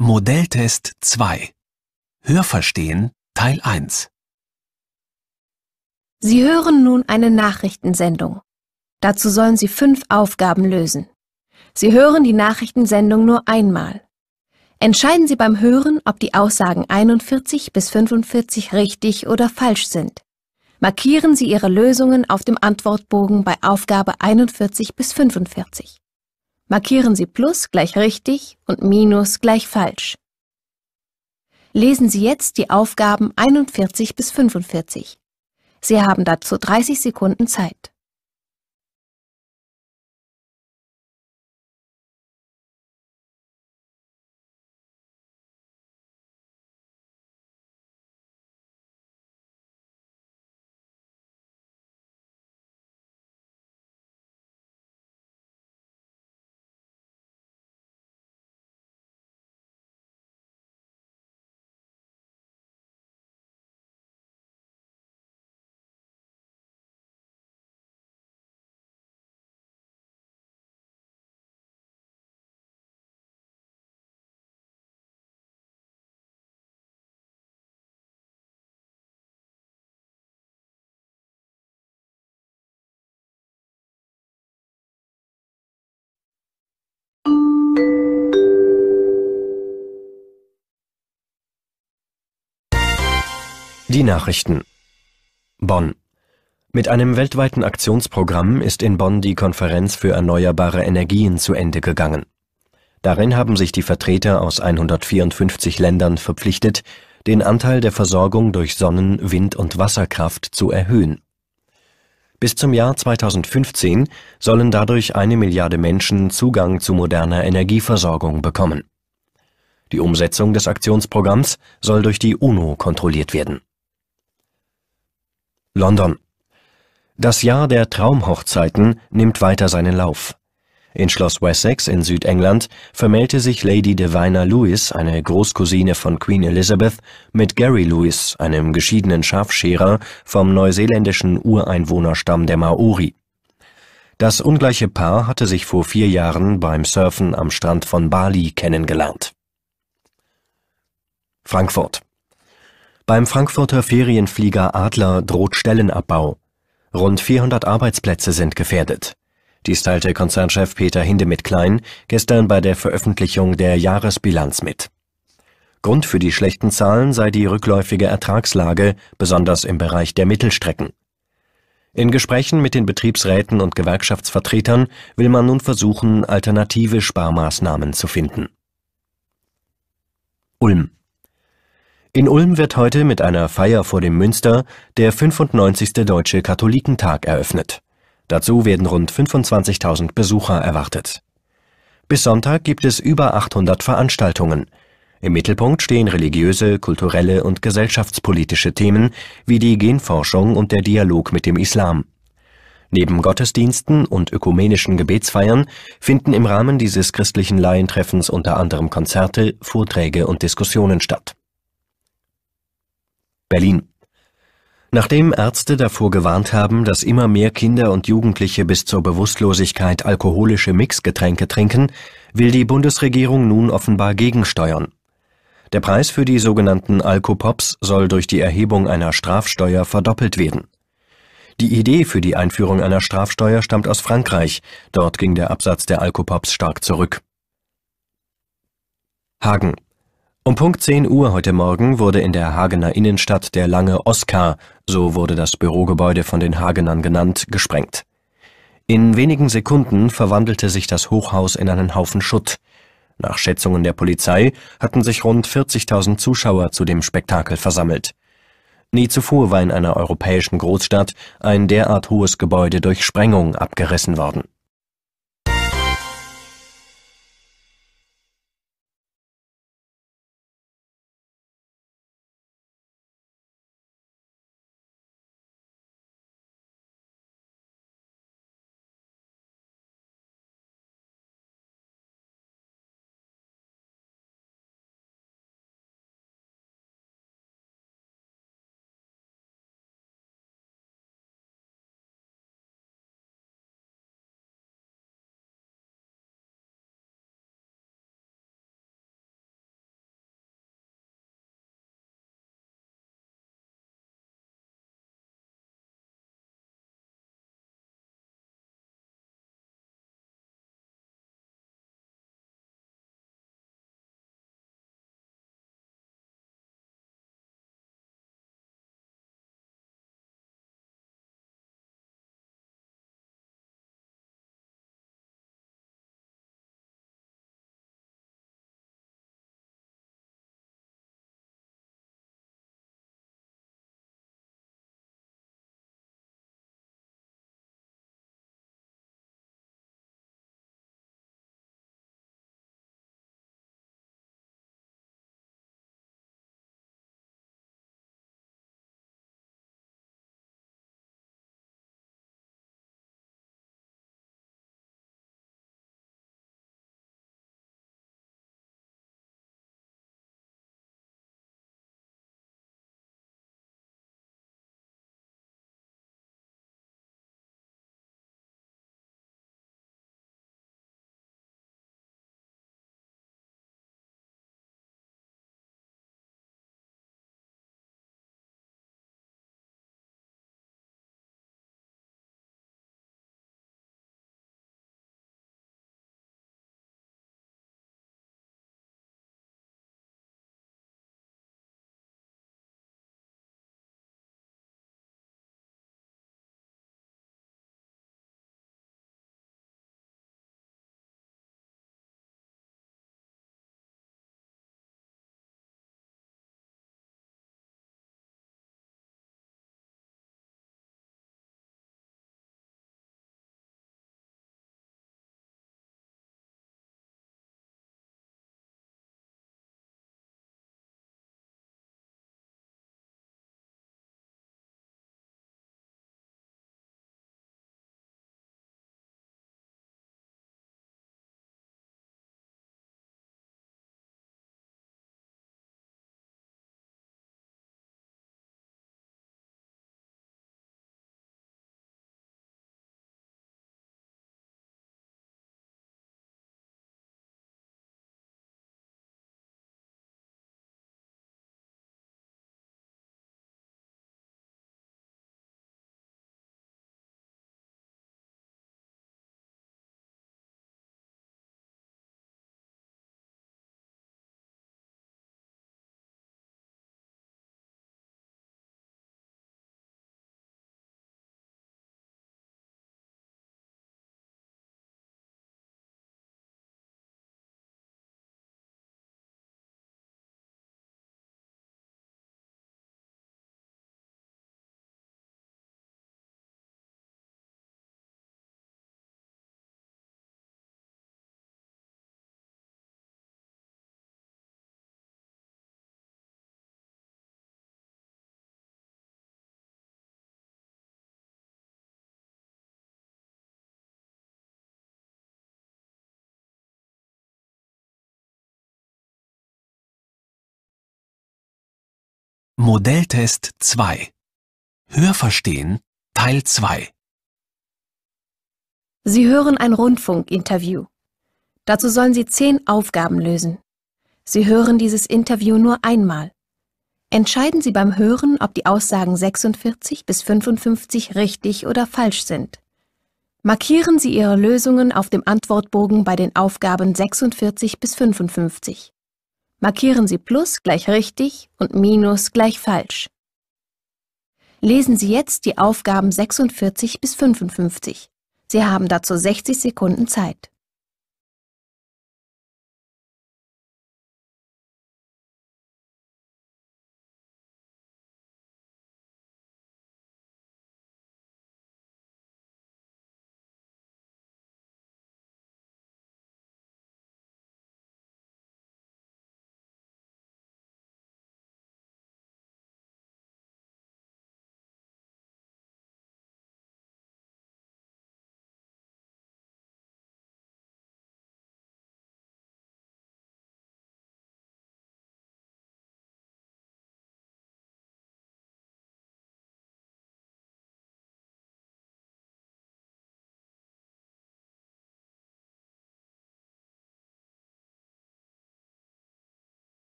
Modelltest 2 Hörverstehen Teil 1 Sie hören nun eine Nachrichtensendung. Dazu sollen Sie fünf Aufgaben lösen. Sie hören die Nachrichtensendung nur einmal. Entscheiden Sie beim Hören, ob die Aussagen 41 bis 45 richtig oder falsch sind. Markieren Sie Ihre Lösungen auf dem Antwortbogen bei Aufgabe 41 bis 45. Markieren Sie Plus gleich richtig und Minus gleich falsch. Lesen Sie jetzt die Aufgaben 41 bis 45. Sie haben dazu 30 Sekunden Zeit. Die Nachrichten. Bonn. Mit einem weltweiten Aktionsprogramm ist in Bonn die Konferenz für erneuerbare Energien zu Ende gegangen. Darin haben sich die Vertreter aus 154 Ländern verpflichtet, den Anteil der Versorgung durch Sonnen-, Wind- und Wasserkraft zu erhöhen. Bis zum Jahr 2015 sollen dadurch eine Milliarde Menschen Zugang zu moderner Energieversorgung bekommen. Die Umsetzung des Aktionsprogramms soll durch die UNO kontrolliert werden London. Das Jahr der Traumhochzeiten nimmt weiter seinen Lauf. In Schloss Wessex in Südengland vermählte sich Lady Divina Lewis, eine Großcousine von Queen Elizabeth, mit Gary Lewis, einem geschiedenen Schafscherer vom neuseeländischen Ureinwohnerstamm der Maori. Das ungleiche Paar hatte sich vor vier Jahren beim Surfen am Strand von Bali kennengelernt. Frankfurt beim Frankfurter Ferienflieger Adler droht Stellenabbau. Rund 400 Arbeitsplätze sind gefährdet. Dies teilte Konzernchef Peter Hindemith-Klein gestern bei der Veröffentlichung der Jahresbilanz mit. Grund für die schlechten Zahlen sei die rückläufige Ertragslage, besonders im Bereich der Mittelstrecken. In Gesprächen mit den Betriebsräten und Gewerkschaftsvertretern will man nun versuchen, alternative Sparmaßnahmen zu finden. Ulm in Ulm wird heute mit einer Feier vor dem Münster der 95. Deutsche Katholikentag eröffnet. Dazu werden rund 25.000 Besucher erwartet. Bis Sonntag gibt es über 800 Veranstaltungen. Im Mittelpunkt stehen religiöse, kulturelle und gesellschaftspolitische Themen wie die Genforschung und der Dialog mit dem Islam. Neben Gottesdiensten und ökumenischen Gebetsfeiern finden im Rahmen dieses christlichen Laientreffens unter anderem Konzerte, Vorträge und Diskussionen statt Berlin. Nachdem Ärzte davor gewarnt haben, dass immer mehr Kinder und Jugendliche bis zur Bewusstlosigkeit alkoholische Mixgetränke trinken, will die Bundesregierung nun offenbar gegensteuern. Der Preis für die sogenannten Alkopops soll durch die Erhebung einer Strafsteuer verdoppelt werden. Die Idee für die Einführung einer Strafsteuer stammt aus Frankreich, dort ging der Absatz der Alkopops stark zurück. Hagen um Punkt 10 Uhr heute Morgen wurde in der Hagener Innenstadt der lange Oskar, so wurde das Bürogebäude von den Hagenern genannt, gesprengt. In wenigen Sekunden verwandelte sich das Hochhaus in einen Haufen Schutt. Nach Schätzungen der Polizei hatten sich rund 40.000 Zuschauer zu dem Spektakel versammelt. Nie zuvor war in einer europäischen Großstadt ein derart hohes Gebäude durch Sprengung abgerissen worden Modelltest 2 Hörverstehen Teil 2 Sie hören ein Rundfunkinterview. Dazu sollen Sie zehn Aufgaben lösen. Sie hören dieses Interview nur einmal. Entscheiden Sie beim Hören, ob die Aussagen 46 bis 55 richtig oder falsch sind. Markieren Sie Ihre Lösungen auf dem Antwortbogen bei den Aufgaben 46 bis 55. Markieren Sie Plus gleich richtig und Minus gleich falsch. Lesen Sie jetzt die Aufgaben 46 bis 55. Sie haben dazu 60 Sekunden Zeit.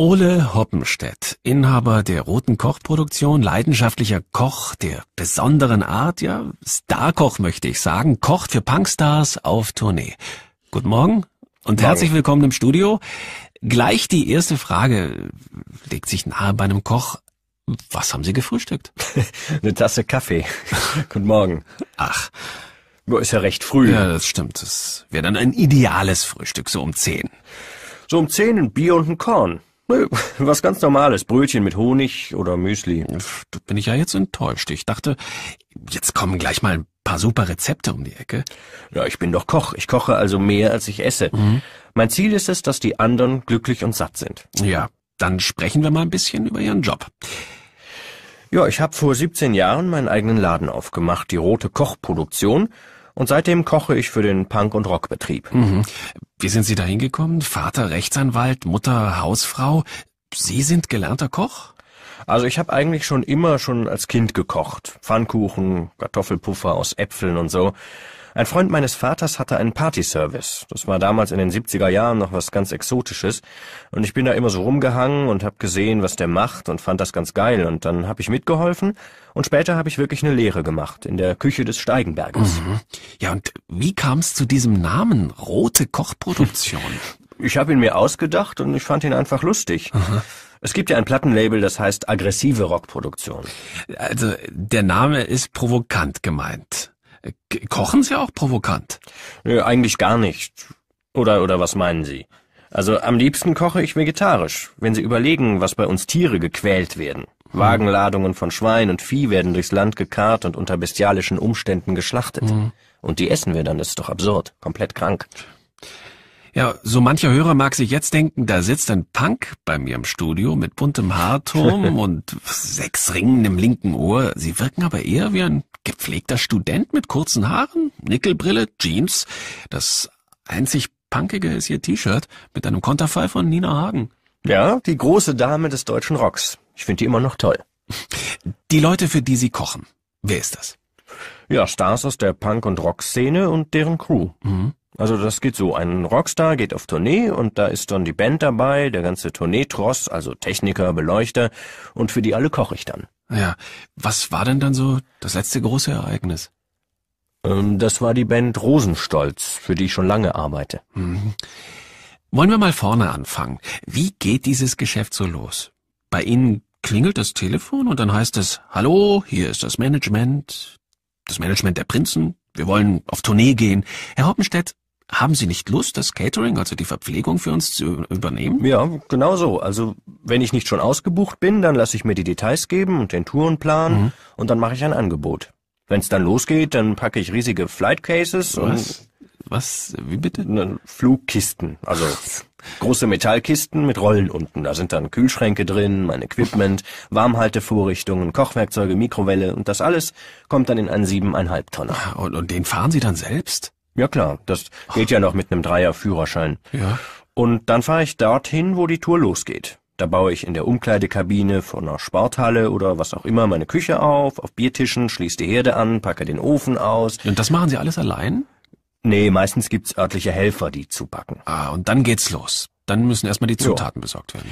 Ole Hoppenstedt, Inhaber der Roten Kochproduktion, leidenschaftlicher Koch der besonderen Art, ja, Starkoch möchte ich sagen, kocht für Punkstars auf Tournee. Guten Morgen und herzlich willkommen im Studio. Gleich die erste Frage legt sich nahe bei einem Koch. Was haben Sie gefrühstückt? Eine Tasse Kaffee. Guten Morgen. Ach, Nur ist ja recht früh. ja, das stimmt. Das wäre dann ein ideales Frühstück, so um zehn. So um zehn ein Bier und ein Korn. Nö, Was ganz normales. Brötchen mit Honig oder Müsli. Da bin ich ja jetzt enttäuscht. Ich dachte, jetzt kommen gleich mal ein paar super Rezepte um die Ecke. Ja, ich bin doch Koch. Ich koche also mehr, als ich esse. Mein Ziel ist es, dass die anderen glücklich und satt sind. Ja, dann sprechen wir mal ein bisschen über Ihren Job. Ja, ich habe vor 17 Jahren meinen eigenen Laden aufgemacht, die Rote Kochproduktion. Und seitdem koche ich für den Punk- und Rockbetrieb. Mhm. Wie sind Sie da hingekommen? Vater Rechtsanwalt, Mutter Hausfrau. Sie sind gelernter Koch? Also ich habe eigentlich schon immer schon als Kind gekocht. Pfannkuchen, Kartoffelpuffer aus Äpfeln und so. Ein Freund meines Vaters hatte einen Partyservice. Das war damals in den 70er Jahren noch was ganz Exotisches. Und ich bin da immer so rumgehangen und habe gesehen, was der macht und fand das ganz geil. Und dann habe ich mitgeholfen und später habe ich wirklich eine Lehre gemacht in der Küche des Steigenberges. Ja, und wie kam es zu diesem Namen? Rote Kochproduktion. Ich habe ihn mir ausgedacht und ich fand ihn einfach lustig. Es gibt ja ein Plattenlabel, das heißt aggressive Rockproduktion. also, der Name ist provokant gemeint. K- Kochen Sie auch provokant? Nö, eigentlich gar nicht. Oder, oder was meinen Sie? Also am liebsten koche ich vegetarisch. Wenn Sie überlegen, was bei uns Tiere gequält werden. Wagenladungen von Schwein und Vieh werden durchs Land gekarrt und unter bestialischen Umständen geschlachtet. Und die essen wir dann, das ist doch absurd. Komplett krank. Ja, so mancher Hörer mag sich jetzt denken, da sitzt ein Punk bei mir im Studio mit buntem Haarturm und sechs Ringen im linken Ohr. Sie wirken aber eher wie ein gepflegter Student mit kurzen Haaren, Nickelbrille, Jeans. Das einzig Punkige ist ihr T-Shirt mit einem Konterfei von Nina Hagen. Ja, die große Dame des deutschen Rocks. Ich finde die immer noch toll. Die Leute, für die Sie kochen. Wer ist das? Ja, Stars aus der Punk- und Rock-Szene und deren Crew. Also das geht so, ein Rockstar geht auf Tournee und da ist dann die Band dabei, der ganze Tourneetross, also Techniker, Beleuchter und für die alle koche ich dann. Ja, was war denn dann so das letzte große Ereignis? Ähm, das war die Band Rosenstolz, für die ich schon lange arbeite. Wollen wir mal vorne anfangen. Wie geht dieses Geschäft so los? Bei Ihnen klingelt das Telefon und dann heißt es, hallo, hier ist das Management, das Management der Prinzen, wir wollen auf Tournee gehen. Herr Hoppenstedt, haben Sie nicht Lust, das Catering, also die Verpflegung für uns zu übernehmen? Ja, genau so. Also wenn ich nicht schon ausgebucht bin, dann lasse ich mir die Details geben und den Tourenplan und dann mache ich ein Angebot. Wenn's dann losgeht, dann packe ich riesige Flightcases und Was? Was? Wie bitte? ne, Flugkisten, also große Metallkisten mit Rollen unten. Da sind dann Kühlschränke drin, mein Equipment, Warmhaltevorrichtungen, Kochwerkzeuge, Mikrowelle und das alles kommt dann in einen siebeneinhalb Tonner. Und, und den fahren Sie dann selbst? Ja klar, das geht ja noch mit einem Dreier Führerschein. Ja. Und dann fahre ich dorthin, wo die Tour losgeht. Da baue ich in der Umkleidekabine von einer Sporthalle oder was auch immer meine Küche auf, auf Biertischen, schließe die Herde an, packe den Ofen aus. Und das machen Sie alles allein? Nee, meistens gibt's örtliche Helfer, die zupacken. Ah, und dann geht's los. Dann müssen erstmal die Zutaten besorgt werden.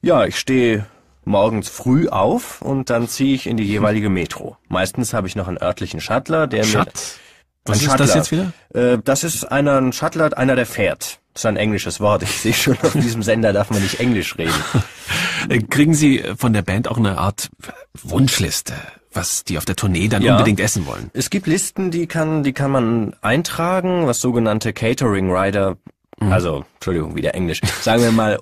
Ja, ich stehe morgens früh auf und dann ziehe ich in die jeweilige Metro. Meistens habe ich noch einen örtlichen Shuttler, der mir... Was ist das jetzt wieder? Äh, das ist einer, ein Shuttler, einer, der fährt. Das ist ein englisches Wort. Ich sehe schon, auf diesem Sender darf man nicht Englisch reden. Äh, Kriegen Sie von der Band auch eine Art Wunschliste, was die auf der Tournee dann Ja. unbedingt essen wollen? Es gibt Listen, die kann, die kann man eintragen, was sogenannte Catering Rider, also, Entschuldigung, wieder Englisch, sagen wir mal,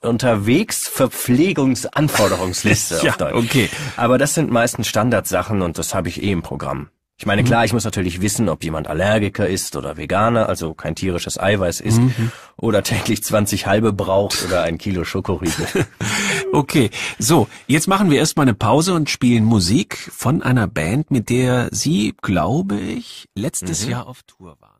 unterwegs Verpflegungsanforderungsliste Ja, auf Deutsch. okay. Aber das sind meistens Standardsachen und das habe ich eh im Programm. Ich meine, klar, ich muss natürlich wissen, ob jemand Allergiker ist oder Veganer, also kein tierisches Eiweiß isst, oder täglich 20 halbe braucht oder ein Kilo Schokoriegel. Okay, so, jetzt machen wir erstmal eine Pause und spielen Musik von einer Band, mit der Sie, glaube ich, letztes Jahr auf Tour waren.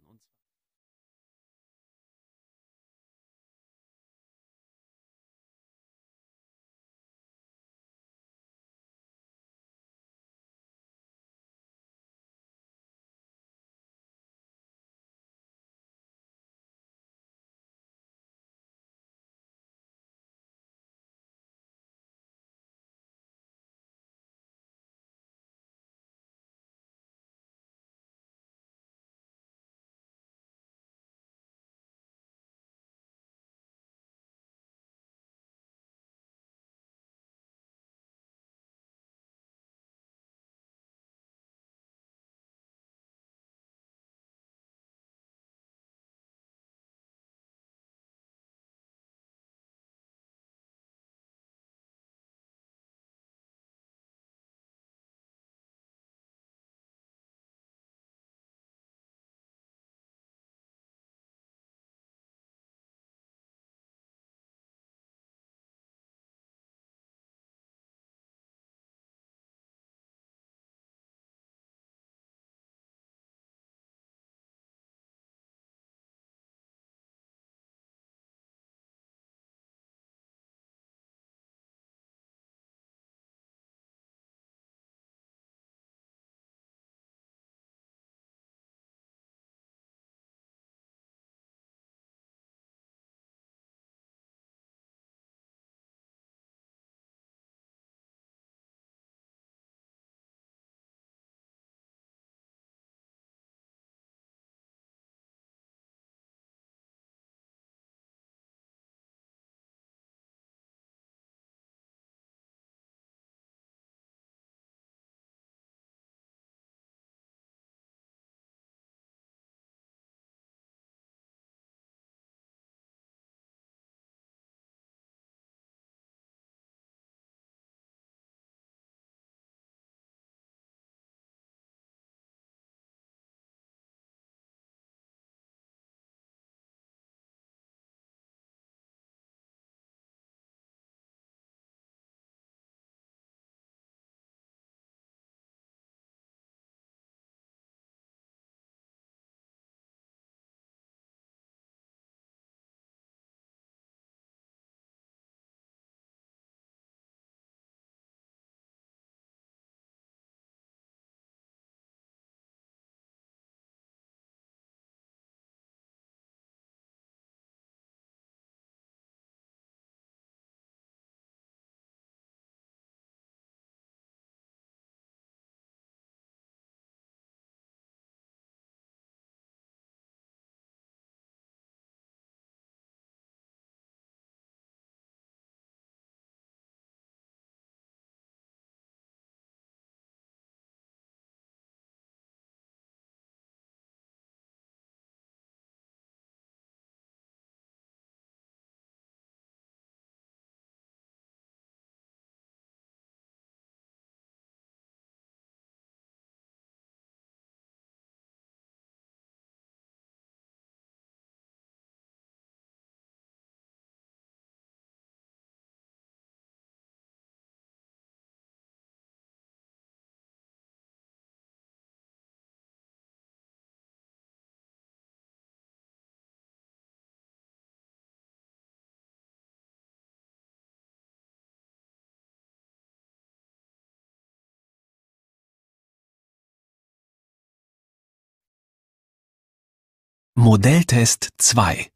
Modelltest 2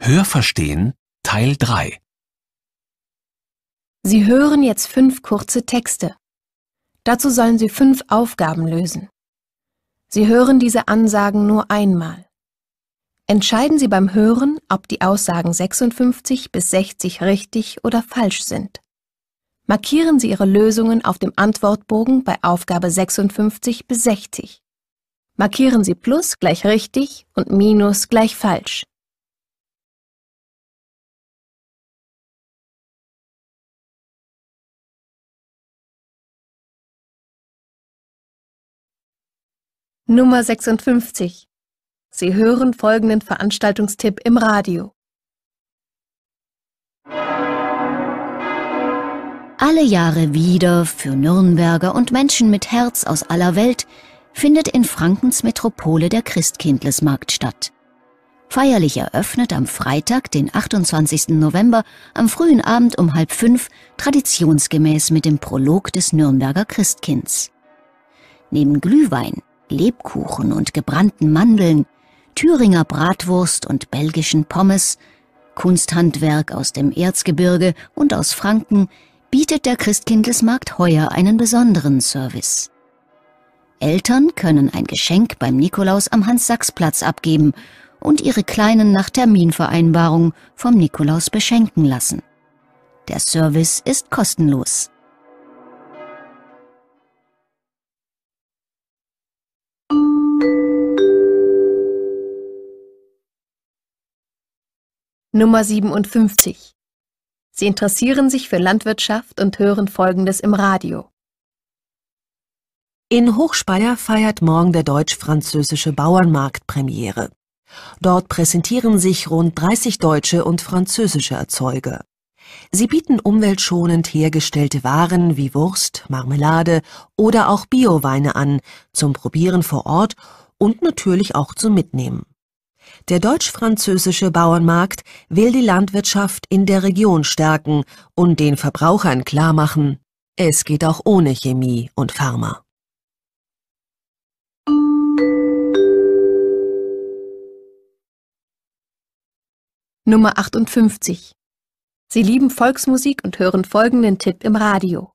Hörverstehen Teil 3 Sie hören jetzt fünf kurze Texte. Dazu sollen Sie fünf Aufgaben lösen. Sie hören diese Ansagen nur einmal. Entscheiden Sie beim Hören, ob die Aussagen 56 bis 60 richtig oder falsch sind. Markieren Sie Ihre Lösungen auf dem Antwortbogen bei Aufgabe 56 bis 60. Markieren Sie Plus gleich richtig und Minus gleich falsch. Nummer 56. Sie hören folgenden Veranstaltungstipp im Radio. Alle Jahre wieder für Nürnberger und Menschen mit Herz aus aller Welt findet in Frankens Metropole der Christkindlesmarkt statt. Feierlich eröffnet am Freitag, den 28. November, am frühen Abend um halb fünf, traditionsgemäß mit dem Prolog des Nürnberger Christkinds. Neben Glühwein, Lebkuchen und gebrannten Mandeln, Thüringer Bratwurst und belgischen Pommes, Kunsthandwerk aus dem Erzgebirge und aus Franken bietet der Christkindlesmarkt heuer einen besonderen Service. Eltern können ein Geschenk beim Nikolaus am Hans-Sachs-Platz abgeben und ihre Kleinen nach Terminvereinbarung vom Nikolaus beschenken lassen. Der Service ist kostenlos. Nummer 57. Sie interessieren sich für Landwirtschaft und hören Folgendes im Radio. In Hochspeyer feiert morgen der deutsch-französische Bauernmarkt Premiere. Dort präsentieren sich rund 30 deutsche und französische Erzeuger. Sie bieten umweltschonend hergestellte Waren wie Wurst, Marmelade oder auch Bioweine an, zum Probieren vor Ort und natürlich auch zum Mitnehmen. Der deutsch-französische Bauernmarkt will die Landwirtschaft in der Region stärken und den Verbrauchern klarmachen, es geht auch ohne Chemie und Pharma. Nummer 58. Sie lieben Volksmusik und hören folgenden Tipp im Radio.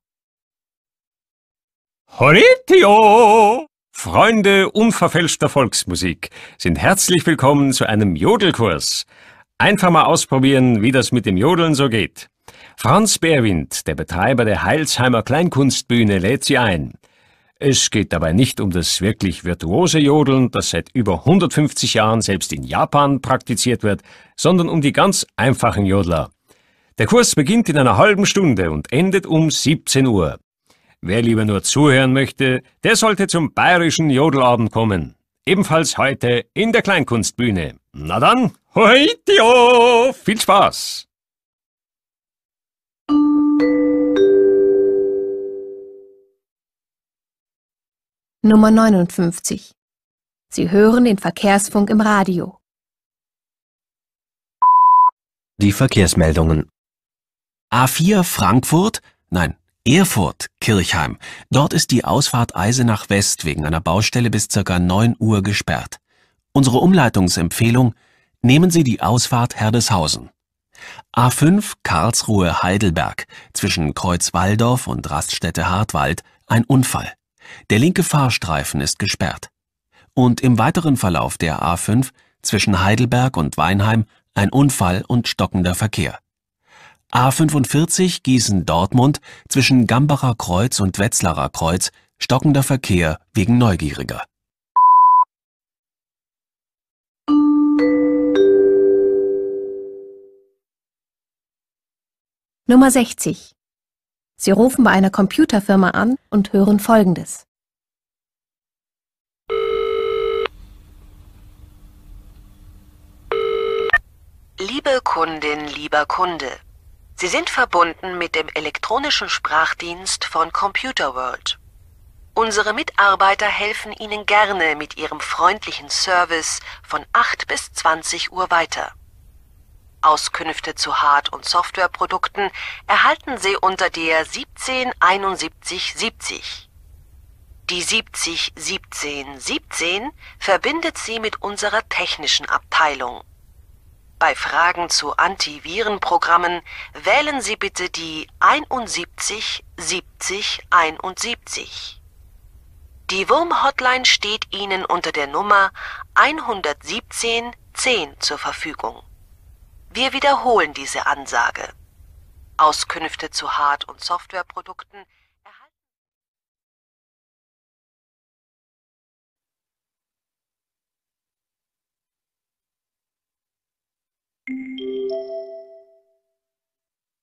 Horitio! Freunde unverfälschter Volksmusik sind herzlich willkommen zu einem Jodelkurs. Einfach mal ausprobieren, wie das mit dem Jodeln so geht. Franz Beerwind, der Betreiber der Heilsheimer Kleinkunstbühne, lädt Sie ein. Es geht dabei nicht um das wirklich virtuose Jodeln, das seit über 150 Jahren selbst in Japan praktiziert wird, sondern um die ganz einfachen Jodler. Der Kurs beginnt in einer halben Stunde und endet um 17 Uhr. Wer lieber nur zuhören möchte, der sollte zum bayerischen Jodelabend kommen. Ebenfalls heute in der Kleinkunstbühne. Na dann, hoitio! Viel Spaß! Nummer 59. Sie hören den Verkehrsfunk im Radio. Die Verkehrsmeldungen. A4 Frankfurt, nein, Erfurt, Kirchheim. Dort ist die Ausfahrt Eisenach West wegen einer Baustelle bis ca. 9 Uhr gesperrt. Unsere Umleitungsempfehlung, nehmen Sie die Ausfahrt Herdeshausen. A5 Karlsruhe Heidelberg zwischen Kreuzwaldorf und Raststätte Hartwald ein Unfall. Der linke Fahrstreifen ist gesperrt. Und im weiteren Verlauf der A5 zwischen Heidelberg und Weinheim ein Unfall und stockender Verkehr. A45 Gießen-Dortmund zwischen Gambacher Kreuz und Wetzlarer Kreuz stockender Verkehr wegen Neugieriger. Nummer 60. Sie rufen bei einer Computerfirma an und hören Folgendes. Liebe Kundin, lieber Kunde, Sie sind verbunden mit dem elektronischen Sprachdienst von Computer World. Unsere Mitarbeiter helfen Ihnen gerne mit ihrem freundlichen Service von 8 bis 20 Uhr weiter. Auskünfte zu Hard- und Softwareprodukten erhalten Sie unter der 177170. Die 70 17 17 verbindet Sie mit unserer technischen Abteilung. Bei Fragen zu Antivirenprogrammen wählen Sie bitte die 71 70 71. Die Wurm-Hotline steht Ihnen unter der Nummer 117 10 zur Verfügung. Wir wiederholen diese Ansage. Auskünfte zu Hard- und Softwareprodukten erhalten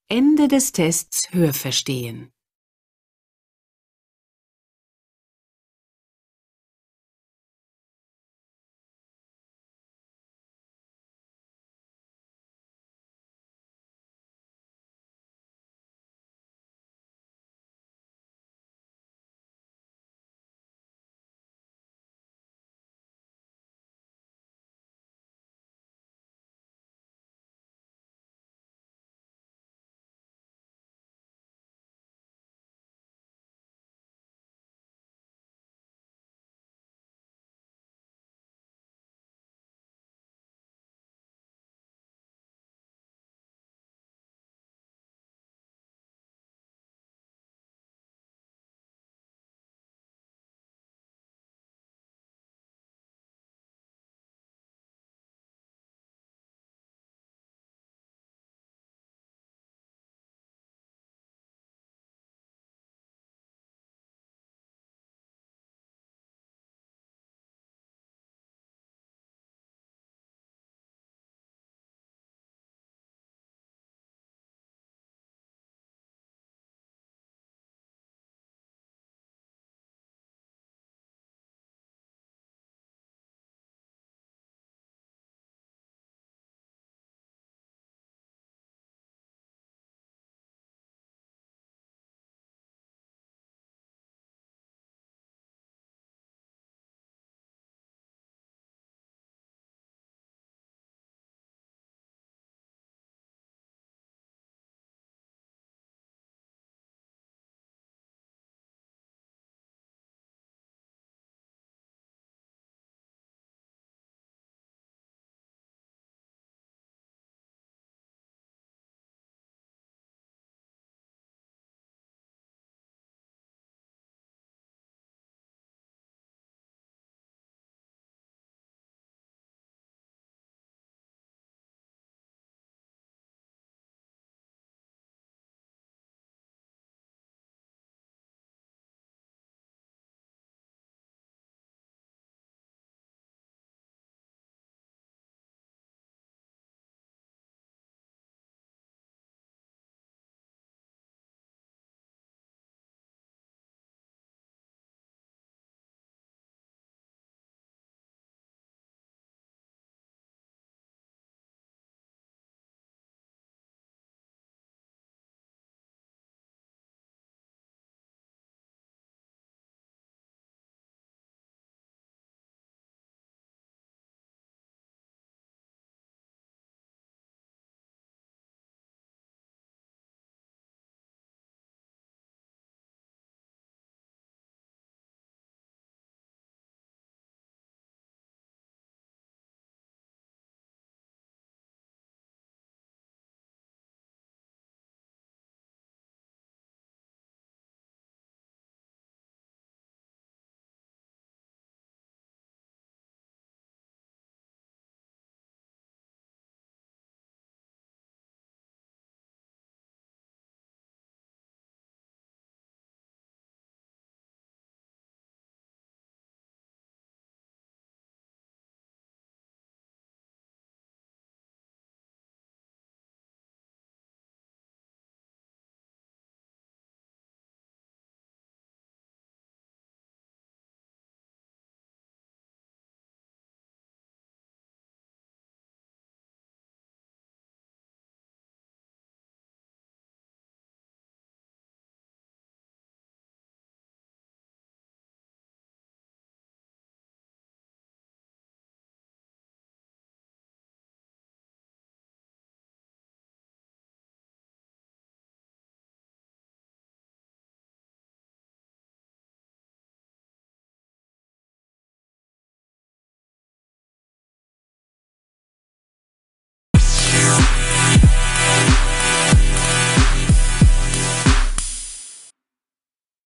Ende des Tests Hörverstehen